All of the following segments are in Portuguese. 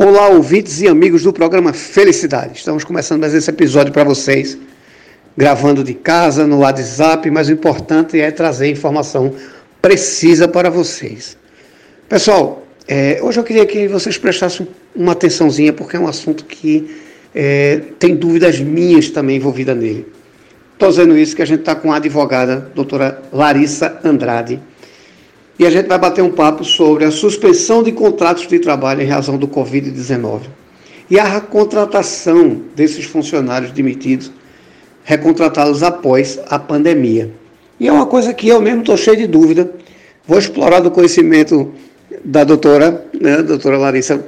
Olá, ouvintes e amigos do programa Felicidade. Estamos começando mais esse episódio para vocês, gravando de casa, no WhatsApp, mas o importante é trazer informação precisa para vocês. Pessoal, é, hoje eu queria que vocês prestassem uma atençãozinha, porque é um assunto que é, tem dúvidas minhas também envolvidas nele. Estou dizendo isso que a gente está com a advogada, doutora Larissa Andrade, e a gente vai bater um papo sobre a suspensão de contratos de trabalho em razão do Covid-19 e a recontratação desses funcionários demitidos, recontratá-los após a pandemia. E é uma coisa que eu mesmo estou cheio de dúvida. Vou explorar do conhecimento da doutora, né, doutora Larissa,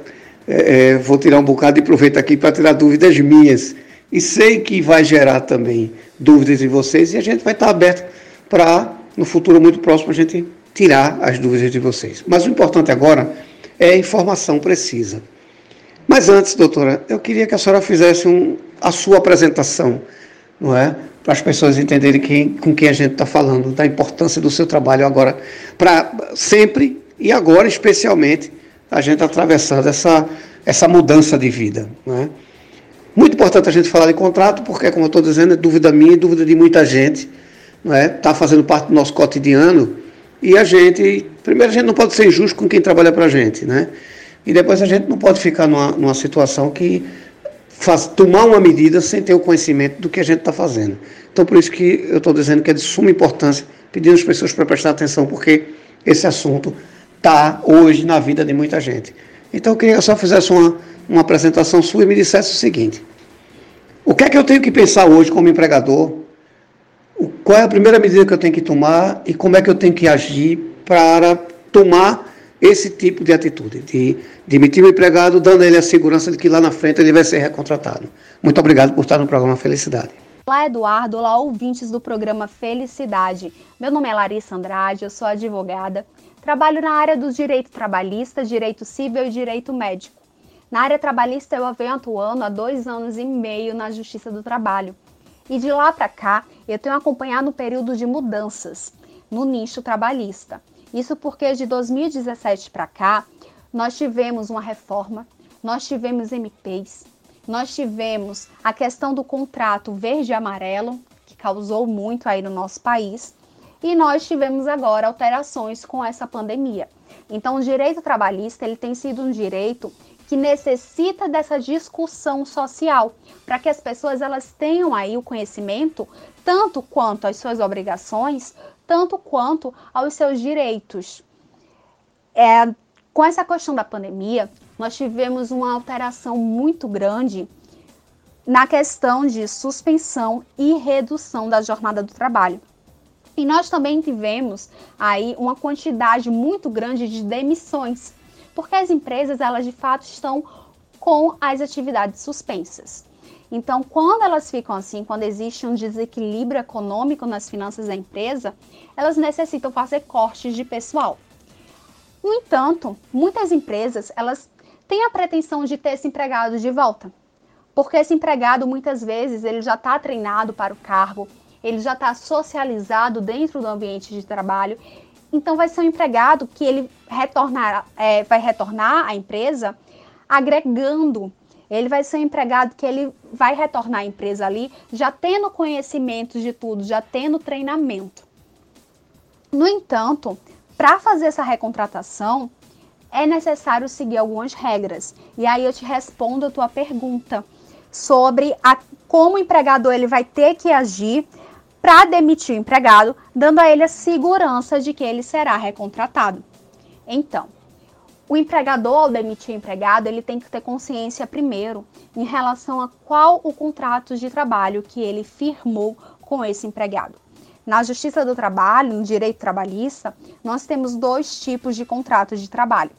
é, é, vou tirar um bocado de proveito aqui para tirar dúvidas minhas. E sei que vai gerar também dúvidas em vocês e a gente vai estar aberto para, no futuro muito próximo, a gente tirar as dúvidas de vocês. Mas o importante agora é a informação precisa. Mas antes, doutora, eu queria que a senhora fizesse um, a sua apresentação, não é? Para as pessoas entenderem quem, com quem a gente está falando, da importância do seu trabalho agora, para sempre e agora especialmente, a gente atravessando essa, essa mudança de vida. Não é? Muito importante a gente falar de contrato, porque, como eu estou dizendo, é dúvida minha e dúvida de muita gente. Está é? Tá fazendo parte do nosso cotidiano e a gente, primeiro, a gente não pode ser injusto com quem trabalha para a gente, né? E depois a gente não pode ficar numa, numa situação que faz, tomar uma medida sem ter o conhecimento do que a gente está fazendo. Então, por isso que eu estou dizendo que é de suma importância, pedindo às pessoas para prestar atenção, porque esse assunto está hoje na vida de muita gente. Então, eu queria que eu só fizesse uma, uma apresentação sua e me dissesse o seguinte: o que é que eu tenho que pensar hoje como empregador qual é a primeira medida que eu tenho que tomar e como é que eu tenho que agir para tomar esse tipo de atitude, de demitir o empregado, dando a ele a segurança de que lá na frente ele vai ser recontratado. Muito obrigado por estar no programa Felicidade. Olá, Eduardo. Olá, ouvintes do programa Felicidade. Meu nome é Larissa Andrade, eu sou advogada. Trabalho na área do direito trabalhista, direito civil e direito médico. Na área trabalhista, eu venho atuando há dois anos e meio na Justiça do Trabalho. E de lá para cá, eu tenho acompanhado um período de mudanças no nicho trabalhista. Isso porque de 2017 para cá, nós tivemos uma reforma, nós tivemos MPs, nós tivemos a questão do contrato verde e amarelo, que causou muito aí no nosso país, e nós tivemos agora alterações com essa pandemia. Então, o direito trabalhista ele tem sido um direito que necessita dessa discussão social, para que as pessoas elas tenham aí o conhecimento tanto quanto às suas obrigações, tanto quanto aos seus direitos. É, com essa questão da pandemia, nós tivemos uma alteração muito grande na questão de suspensão e redução da jornada do trabalho. E nós também tivemos aí uma quantidade muito grande de demissões porque as empresas elas de fato estão com as atividades suspensas. Então, quando elas ficam assim, quando existe um desequilíbrio econômico nas finanças da empresa, elas necessitam fazer cortes de pessoal. No entanto, muitas empresas elas têm a pretensão de ter esse empregado de volta, porque esse empregado muitas vezes ele já está treinado para o cargo, ele já está socializado dentro do ambiente de trabalho então, vai ser um empregado que ele retornar, é, vai retornar à empresa agregando. Ele vai ser um empregado que ele vai retornar à empresa ali já tendo conhecimento de tudo, já tendo treinamento. No entanto, para fazer essa recontratação, é necessário seguir algumas regras. E aí eu te respondo a tua pergunta sobre a, como o empregador ele vai ter que agir para demitir o empregado, dando a ele a segurança de que ele será recontratado. Então, o empregador, ao demitir o empregado, ele tem que ter consciência primeiro em relação a qual o contrato de trabalho que ele firmou com esse empregado. Na Justiça do Trabalho, no direito trabalhista, nós temos dois tipos de contratos de trabalho: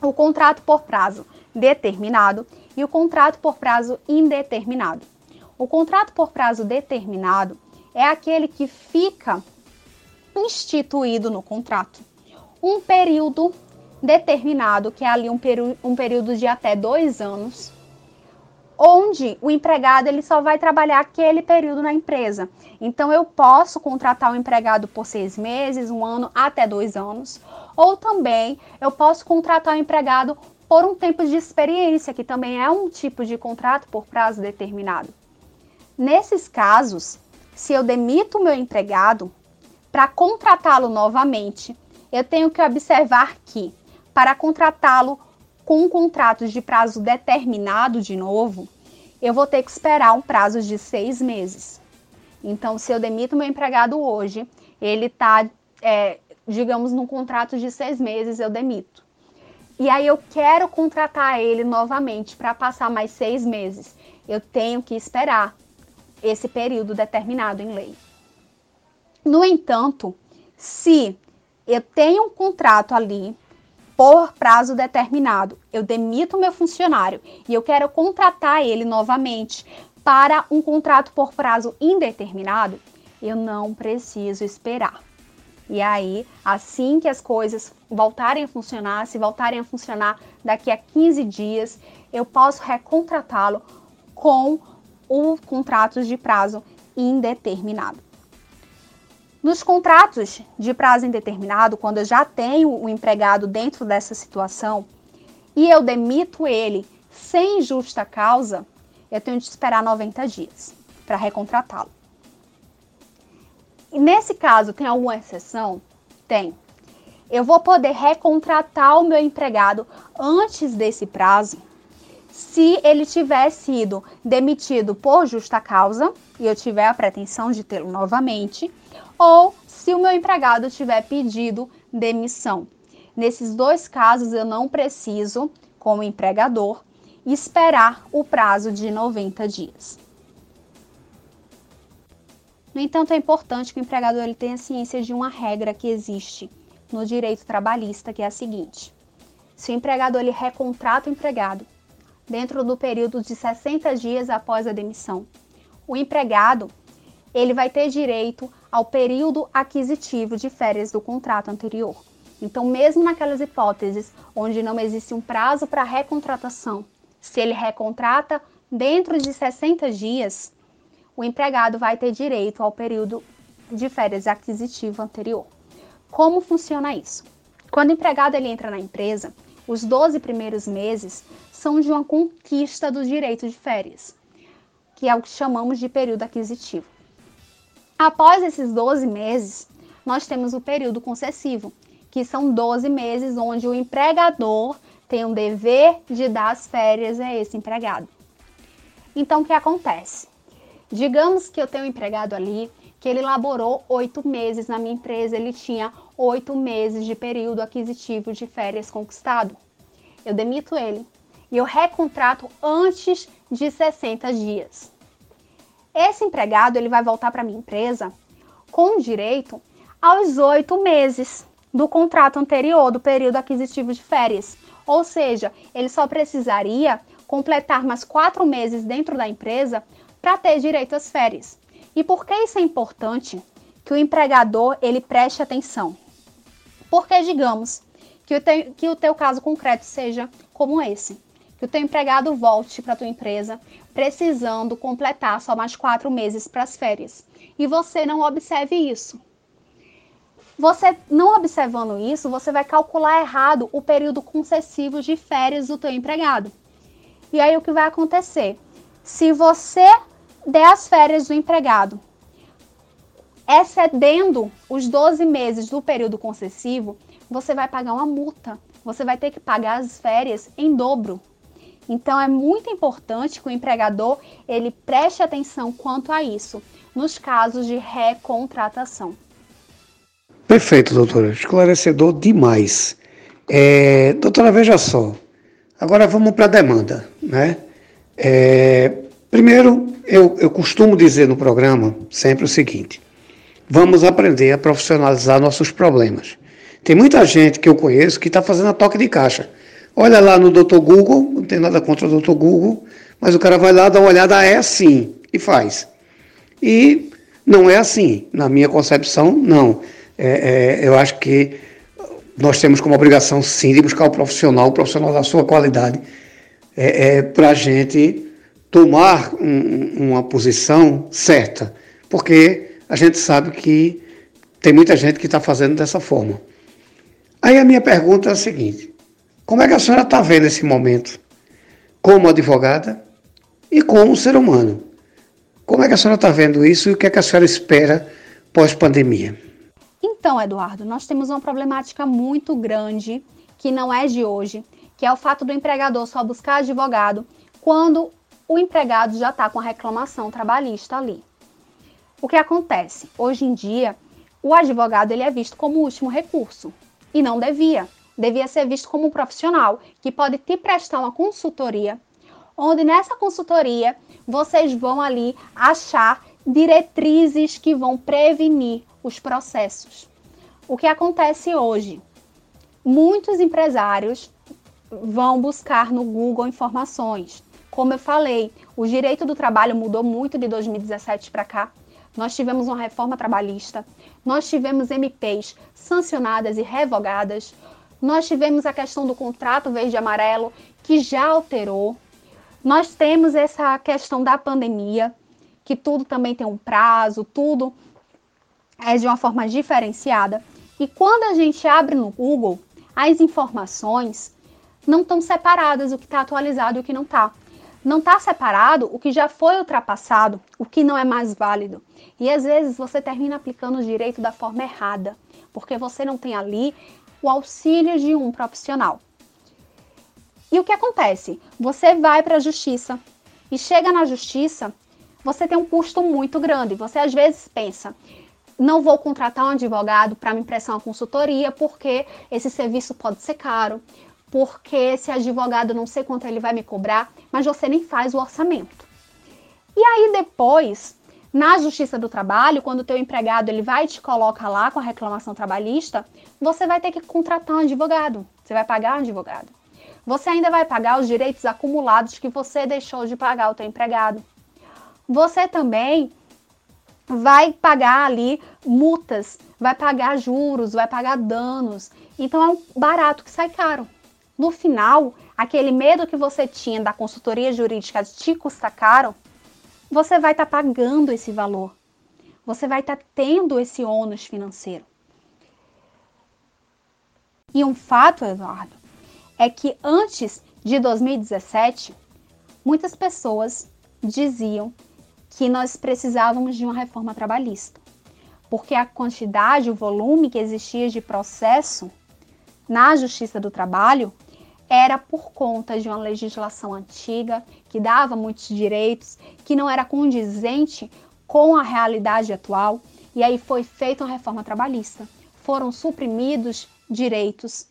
o contrato por prazo determinado e o contrato por prazo indeterminado. O contrato por prazo determinado é aquele que fica instituído no contrato. Um período determinado, que é ali um, um período de até dois anos, onde o empregado ele só vai trabalhar aquele período na empresa. Então, eu posso contratar um empregado por seis meses, um ano, até dois anos, ou também eu posso contratar um empregado por um tempo de experiência, que também é um tipo de contrato por prazo determinado. Nesses casos, se eu demito o meu empregado, para contratá-lo novamente, eu tenho que observar que, para contratá-lo com um contrato de prazo determinado de novo, eu vou ter que esperar um prazo de seis meses. Então, se eu demito meu empregado hoje, ele está, é, digamos, num contrato de seis meses, eu demito. E aí eu quero contratar ele novamente para passar mais seis meses. Eu tenho que esperar esse período determinado em lei. No entanto, se eu tenho um contrato ali por prazo determinado, eu demito meu funcionário e eu quero contratar ele novamente para um contrato por prazo indeterminado, eu não preciso esperar. E aí, assim que as coisas voltarem a funcionar, se voltarem a funcionar daqui a 15 dias, eu posso recontratá-lo com o contrato de prazo indeterminado. Nos contratos de prazo indeterminado, quando eu já tenho o empregado dentro dessa situação e eu demito ele sem justa causa, eu tenho de esperar 90 dias para recontratá-lo. E nesse caso, tem alguma exceção? Tem. Eu vou poder recontratar o meu empregado antes desse prazo se ele tiver sido demitido por justa causa e eu tiver a pretensão de tê-lo novamente, ou se o meu empregado tiver pedido demissão. Nesses dois casos, eu não preciso, como empregador, esperar o prazo de 90 dias. No entanto, é importante que o empregador ele tenha ciência de uma regra que existe no direito trabalhista, que é a seguinte: se o empregador ele recontrata o empregado dentro do período de 60 dias após a demissão, o empregado ele vai ter direito ao período aquisitivo de férias do contrato anterior. Então, mesmo naquelas hipóteses onde não existe um prazo para recontratação, se ele recontrata dentro de 60 dias, o empregado vai ter direito ao período de férias aquisitivo anterior. Como funciona isso? Quando o empregado ele entra na empresa, os 12 primeiros meses são de uma conquista do direito de férias, que é o que chamamos de período aquisitivo. Após esses 12 meses, nós temos o período concessivo, que são 12 meses onde o empregador tem um dever de dar as férias a esse empregado. Então, o que acontece? Digamos que eu tenho um empregado ali que ele laborou oito meses na minha empresa, ele tinha oito meses de período aquisitivo de férias conquistado. Eu demito ele e eu recontrato antes de 60 dias. Esse empregado ele vai voltar para minha empresa com direito aos oito meses do contrato anterior, do período aquisitivo de férias. Ou seja, ele só precisaria completar mais quatro meses dentro da empresa para ter direito às férias. E por que isso é importante? Que o empregador ele preste atenção. Porque, digamos, que o, te, que o teu caso concreto seja como esse que o teu empregado volte para a tua empresa precisando completar só mais quatro meses para as férias e você não observe isso. Você não observando isso, você vai calcular errado o período concessivo de férias do teu empregado. E aí o que vai acontecer? Se você der as férias do empregado excedendo os 12 meses do período concessivo, você vai pagar uma multa. Você vai ter que pagar as férias em dobro. Então é muito importante que o empregador ele preste atenção quanto a isso nos casos de recontratação. Perfeito, doutora. Esclarecedor demais. É, doutora, veja só. Agora vamos para a demanda, né? É, primeiro, eu, eu costumo dizer no programa sempre o seguinte: vamos aprender a profissionalizar nossos problemas. Tem muita gente que eu conheço que está fazendo a toque de caixa. Olha lá no Dr. Google, não tem nada contra o Dr. Google, mas o cara vai lá, dá uma olhada, é assim, e faz. E não é assim, na minha concepção, não. É, é, eu acho que nós temos como obrigação, sim, de buscar o profissional, o profissional da sua qualidade, é, é para a gente tomar um, uma posição certa, porque a gente sabe que tem muita gente que está fazendo dessa forma. Aí a minha pergunta é a seguinte: Como é que a senhora está vendo esse momento? Como advogada e como ser humano. Como é que a senhora está vendo isso e o que é que a senhora espera pós-pandemia? Então, Eduardo, nós temos uma problemática muito grande que não é de hoje, que é o fato do empregador só buscar advogado quando o empregado já está com a reclamação trabalhista ali. O que acontece? Hoje em dia, o advogado ele é visto como último recurso e não devia. Devia ser visto como um profissional que pode te prestar uma consultoria, onde nessa consultoria vocês vão ali achar diretrizes que vão prevenir os processos. O que acontece hoje? Muitos empresários vão buscar no Google informações. Como eu falei, o direito do trabalho mudou muito de 2017 para cá. Nós tivemos uma reforma trabalhista, nós tivemos MPs sancionadas e revogadas, nós tivemos a questão do contrato verde e amarelo, que já alterou. Nós temos essa questão da pandemia, que tudo também tem um prazo, tudo é de uma forma diferenciada. E quando a gente abre no Google, as informações não estão separadas, o que está atualizado e o que não está. Não está separado o que já foi ultrapassado, o que não é mais válido. E às vezes você termina aplicando o direito da forma errada, porque você não tem ali o auxílio de um profissional. E o que acontece? Você vai para a justiça e chega na justiça, você tem um custo muito grande. Você às vezes pensa, não vou contratar um advogado para me prestar uma consultoria porque esse serviço pode ser caro, porque esse advogado não sei quanto ele vai me cobrar, mas você nem faz o orçamento. E aí depois, na Justiça do Trabalho, quando o teu empregado ele vai e te coloca lá com a reclamação trabalhista, você vai ter que contratar um advogado. Você vai pagar um advogado. Você ainda vai pagar os direitos acumulados que você deixou de pagar ao teu empregado. Você também vai pagar ali multas, vai pagar juros, vai pagar danos. Então é um barato que sai caro. No final, aquele medo que você tinha da consultoria jurídica te custar caro, você vai estar tá pagando esse valor. Você vai estar tá tendo esse ônus financeiro. E um fato, Eduardo, é que antes de 2017, muitas pessoas diziam que nós precisávamos de uma reforma trabalhista, porque a quantidade, o volume que existia de processo na Justiça do Trabalho era por conta de uma legislação antiga que dava muitos direitos, que não era condizente com a realidade atual, e aí foi feita uma reforma trabalhista. Foram suprimidos direitos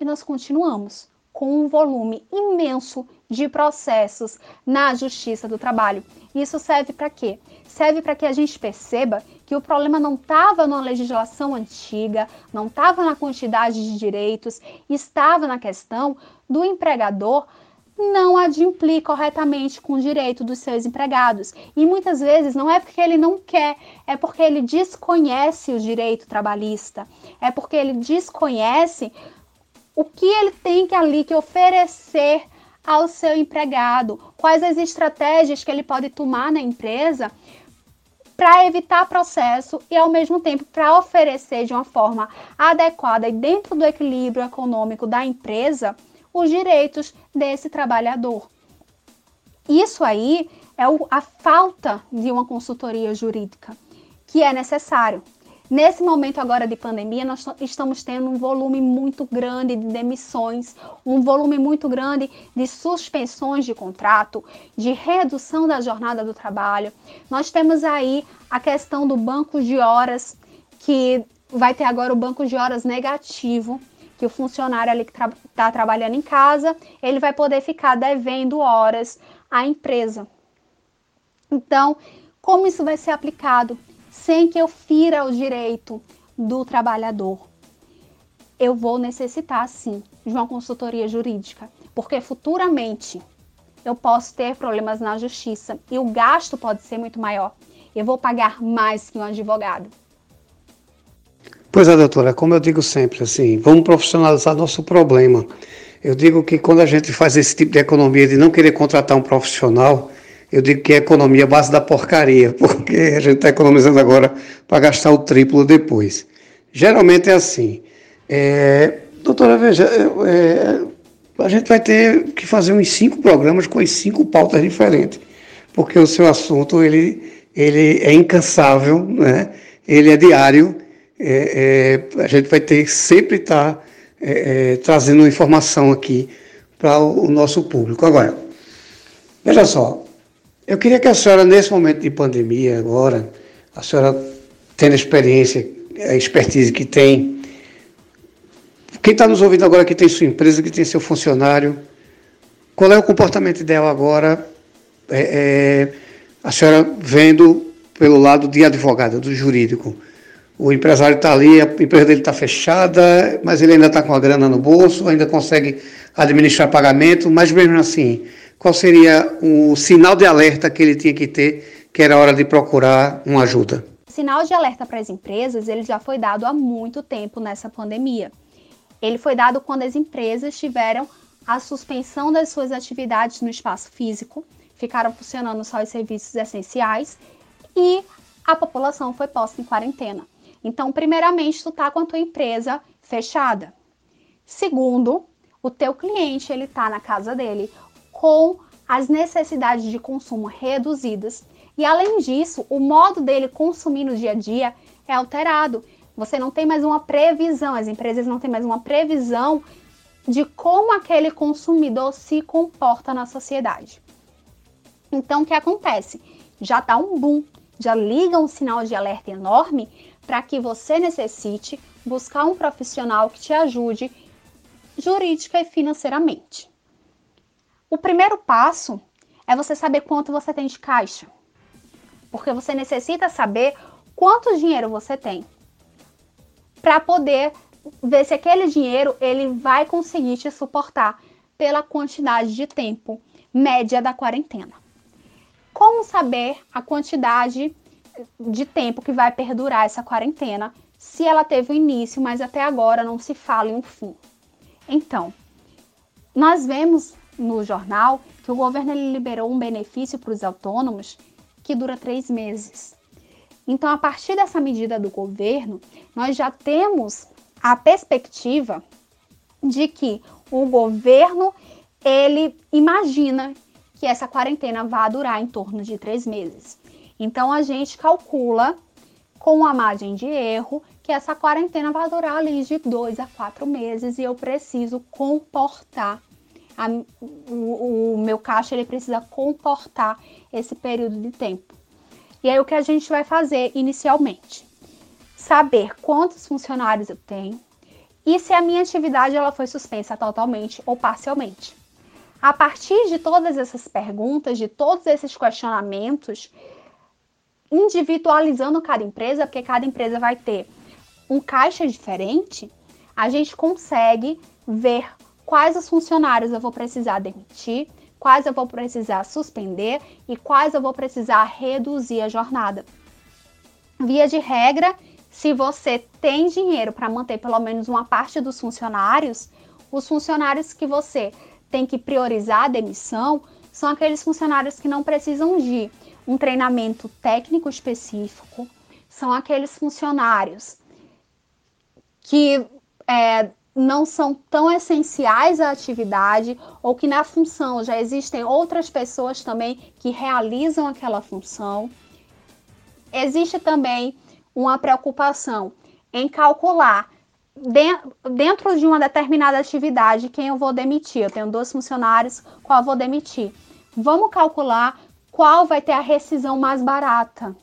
e nós continuamos com um volume imenso de processos na Justiça do Trabalho. Isso serve para quê? Serve para que a gente perceba que o problema não estava na legislação antiga, não estava na quantidade de direitos, estava na questão do empregador não adimplir corretamente com o direito dos seus empregados. E muitas vezes não é porque ele não quer, é porque ele desconhece o direito trabalhista, é porque ele desconhece o que ele tem que ali que oferecer ao seu empregado, quais as estratégias que ele pode tomar na empresa para evitar processo e ao mesmo tempo para oferecer de uma forma adequada e dentro do equilíbrio econômico da empresa os direitos desse trabalhador. Isso aí é a falta de uma consultoria jurídica que é necessário. Nesse momento agora de pandemia, nós estamos tendo um volume muito grande de demissões, um volume muito grande de suspensões de contrato, de redução da jornada do trabalho. Nós temos aí a questão do banco de horas, que vai ter agora o banco de horas negativo, que o funcionário ali que está tra trabalhando em casa, ele vai poder ficar devendo horas à empresa. Então, como isso vai ser aplicado? Sem que eu fira o direito do trabalhador. Eu vou necessitar, sim, de uma consultoria jurídica, porque futuramente eu posso ter problemas na justiça e o gasto pode ser muito maior. Eu vou pagar mais que um advogado. Pois é, doutora, como eu digo sempre, assim, vamos profissionalizar nosso problema. Eu digo que quando a gente faz esse tipo de economia de não querer contratar um profissional, eu digo que é economia base da porcaria, porque a gente está economizando agora para gastar o triplo depois. Geralmente é assim. É, doutora, veja, é, a gente vai ter que fazer uns cinco programas com as cinco pautas diferentes, porque o seu assunto ele, ele é incansável, né? ele é diário, é, é, a gente vai ter que sempre estar tá, é, é, trazendo informação aqui para o nosso público. Agora, veja só, eu queria que a senhora, nesse momento de pandemia agora, a senhora tendo a experiência, a expertise que tem, quem está nos ouvindo agora que tem sua empresa, que tem seu funcionário, qual é o comportamento ideal agora? É, é, a senhora vendo pelo lado de advogada, do jurídico. O empresário está ali, a empresa dele está fechada, mas ele ainda está com a grana no bolso, ainda consegue administrar pagamento, mas mesmo assim, qual seria o sinal de alerta que ele tinha que ter, que era hora de procurar uma ajuda? O sinal de alerta para as empresas, ele já foi dado há muito tempo nessa pandemia. Ele foi dado quando as empresas tiveram a suspensão das suas atividades no espaço físico, ficaram funcionando só os serviços essenciais e a população foi posta em quarentena. Então, primeiramente, tu tá com a tua empresa fechada. Segundo, o teu cliente ele tá na casa dele com as necessidades de consumo reduzidas e além disso, o modo dele consumir no dia a dia é alterado. Você não tem mais uma previsão, as empresas não têm mais uma previsão de como aquele consumidor se comporta na sociedade. Então, o que acontece? Já está um boom, já liga um sinal de alerta enorme para que você necessite buscar um profissional que te ajude jurídica e financeiramente. O primeiro passo é você saber quanto você tem de caixa, porque você necessita saber quanto dinheiro você tem para poder ver se aquele dinheiro ele vai conseguir te suportar pela quantidade de tempo média da quarentena. Como saber a quantidade de tempo que vai perdurar essa quarentena se ela teve um início, mas até agora não se fala em um fim? Então, nós vemos no jornal que o governo liberou um benefício para os autônomos que dura três meses. Então, a partir dessa medida do governo, nós já temos a perspectiva de que o governo ele imagina que essa quarentena vai durar em torno de três meses. Então, a gente calcula com a margem de erro que essa quarentena vai durar ali de dois a quatro meses e eu preciso comportar a, o, o meu caixa ele precisa comportar esse período de tempo. E aí o que a gente vai fazer inicialmente? Saber quantos funcionários eu tenho e se a minha atividade ela foi suspensa totalmente ou parcialmente. A partir de todas essas perguntas, de todos esses questionamentos, individualizando cada empresa, porque cada empresa vai ter um caixa diferente, a gente consegue ver quais os funcionários eu vou precisar demitir, quais eu vou precisar suspender e quais eu vou precisar reduzir a jornada. Via de regra, se você tem dinheiro para manter pelo menos uma parte dos funcionários, os funcionários que você tem que priorizar a demissão são aqueles funcionários que não precisam de um treinamento técnico específico, são aqueles funcionários que é, não são tão essenciais à atividade ou que na função já existem outras pessoas também que realizam aquela função. Existe também uma preocupação em calcular dentro de uma determinada atividade quem eu vou demitir. Eu tenho dois funcionários, qual eu vou demitir? Vamos calcular qual vai ter a rescisão mais barata.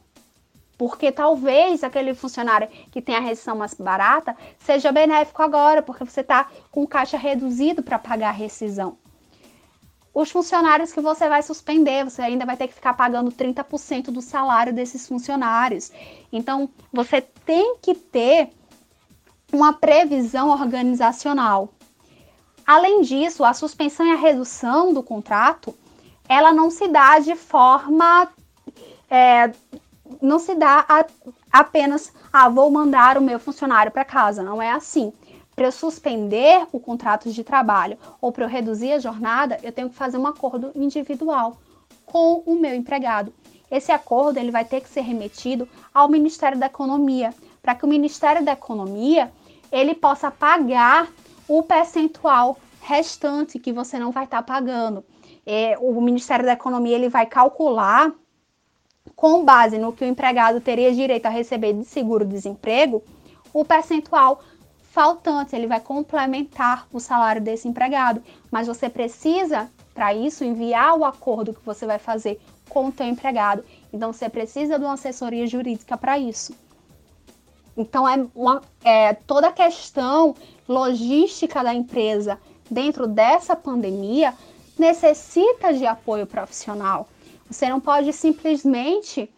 Porque talvez aquele funcionário que tem a rescisão mais barata seja benéfico agora, porque você está com caixa reduzido para pagar a rescisão. Os funcionários que você vai suspender, você ainda vai ter que ficar pagando 30% do salário desses funcionários. Então, você tem que ter uma previsão organizacional. Além disso, a suspensão e a redução do contrato, ela não se dá de forma é, não se dá a, apenas, ah, vou mandar o meu funcionário para casa. Não é assim. Para eu suspender o contrato de trabalho ou para eu reduzir a jornada, eu tenho que fazer um acordo individual com o meu empregado. Esse acordo ele vai ter que ser remetido ao Ministério da Economia, para que o Ministério da Economia ele possa pagar o percentual restante que você não vai estar tá pagando. É, o Ministério da Economia ele vai calcular com base no que o empregado teria direito a receber de seguro-desemprego, o percentual faltante, ele vai complementar o salário desse empregado. Mas você precisa, para isso, enviar o acordo que você vai fazer com o teu empregado. Então, você precisa de uma assessoria jurídica para isso. Então, é, uma, é toda a questão logística da empresa dentro dessa pandemia necessita de apoio profissional. Você não pode simplesmente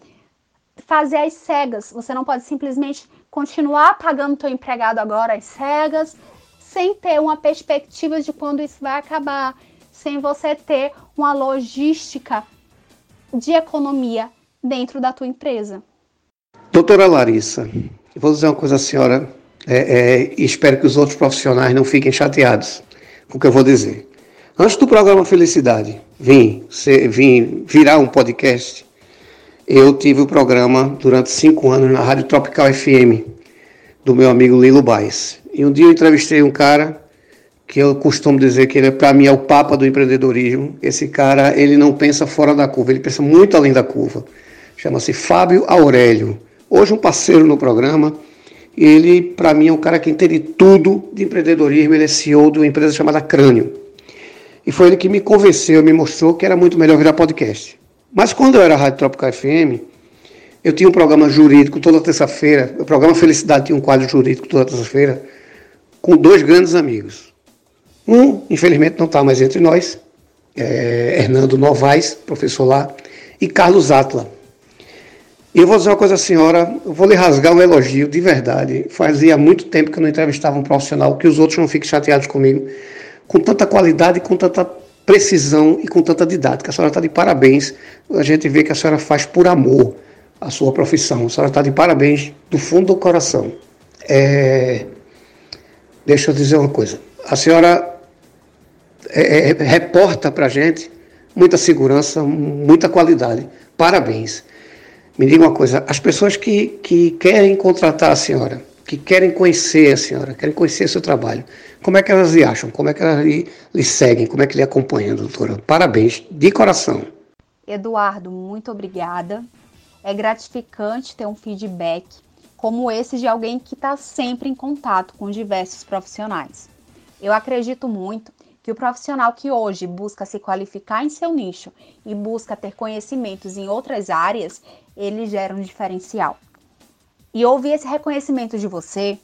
fazer as cegas, você não pode simplesmente continuar pagando teu empregado agora às cegas, sem ter uma perspectiva de quando isso vai acabar, sem você ter uma logística de economia dentro da tua empresa. Doutora Larissa, eu vou dizer uma coisa à senhora é, é, espero que os outros profissionais não fiquem chateados com o que eu vou dizer. Antes do programa Felicidade vim, vim virar um podcast, eu tive o programa durante cinco anos na Rádio Tropical FM, do meu amigo Lilo Baez. E um dia eu entrevistei um cara que eu costumo dizer que ele, para mim, é o papa do empreendedorismo. Esse cara, ele não pensa fora da curva, ele pensa muito além da curva. Chama-se Fábio Aurélio. Hoje um parceiro no programa. Ele, para mim, é um cara que entende tudo de empreendedorismo. Ele é CEO de uma empresa chamada Crânio. E foi ele que me convenceu, me mostrou que era muito melhor virar podcast. Mas quando eu era Rádio Tropical FM, eu tinha um programa jurídico toda terça-feira. O programa Felicidade tinha um quadro jurídico toda terça-feira com dois grandes amigos. Um, infelizmente, não está mais entre nós, é Hernando Novaes, professor lá, e Carlos Atla. Eu vou dizer uma coisa à senhora, vou lhe rasgar um elogio de verdade. Fazia muito tempo que eu não entrevistava um profissional, que os outros não fiquem chateados comigo, com tanta qualidade com tanta precisão e com tanta didática. A senhora está de parabéns. A gente vê que a senhora faz por amor a sua profissão. A senhora está de parabéns do fundo do coração. É... Deixa eu dizer uma coisa. A senhora é, é, reporta para a gente muita segurança, muita qualidade. Parabéns. Me diga uma coisa: as pessoas que, que querem contratar a senhora, que querem conhecer a senhora, querem conhecer seu trabalho. Como é que elas lhe acham? Como é que elas lhe, lhe seguem? Como é que lhe acompanham, doutora? Parabéns, de coração. Eduardo, muito obrigada. É gratificante ter um feedback como esse de alguém que está sempre em contato com diversos profissionais. Eu acredito muito que o profissional que hoje busca se qualificar em seu nicho e busca ter conhecimentos em outras áreas, ele gera um diferencial. E ouvir esse reconhecimento de você,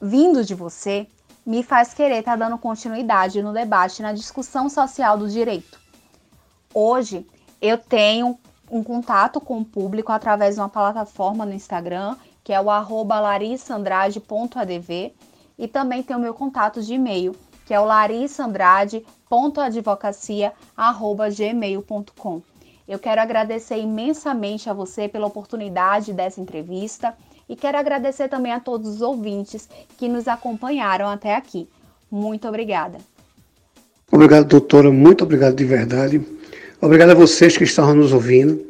vindo de você, me faz querer estar tá dando continuidade no debate, na discussão social do direito. Hoje, eu tenho um contato com o público através de uma plataforma no Instagram, que é o larissandrade.adv, e também tenho o meu contato de e-mail, que é o larissandrade.advocacia.gmail.com. Eu quero agradecer imensamente a você pela oportunidade dessa entrevista e quero agradecer também a todos os ouvintes que nos acompanharam até aqui. Muito obrigada. Obrigado, doutora. Muito obrigado de verdade. Obrigado a vocês que estavam nos ouvindo.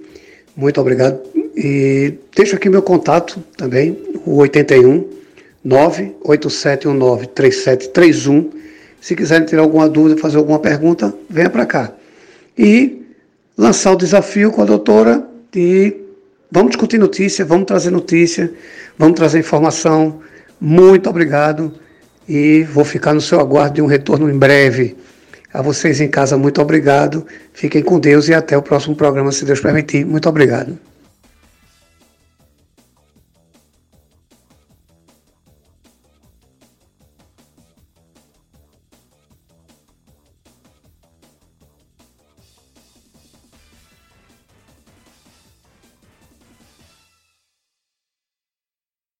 Muito obrigado. E deixo aqui meu contato também, o 81 98719 3731. Se quiserem ter alguma dúvida, fazer alguma pergunta, venha para cá. E lançar o desafio com a doutora de vamos discutir notícia, vamos trazer notícia, vamos trazer informação. Muito obrigado e vou ficar no seu aguardo de um retorno em breve. A vocês em casa, muito obrigado. Fiquem com Deus e até o próximo programa, se Deus permitir. Muito obrigado.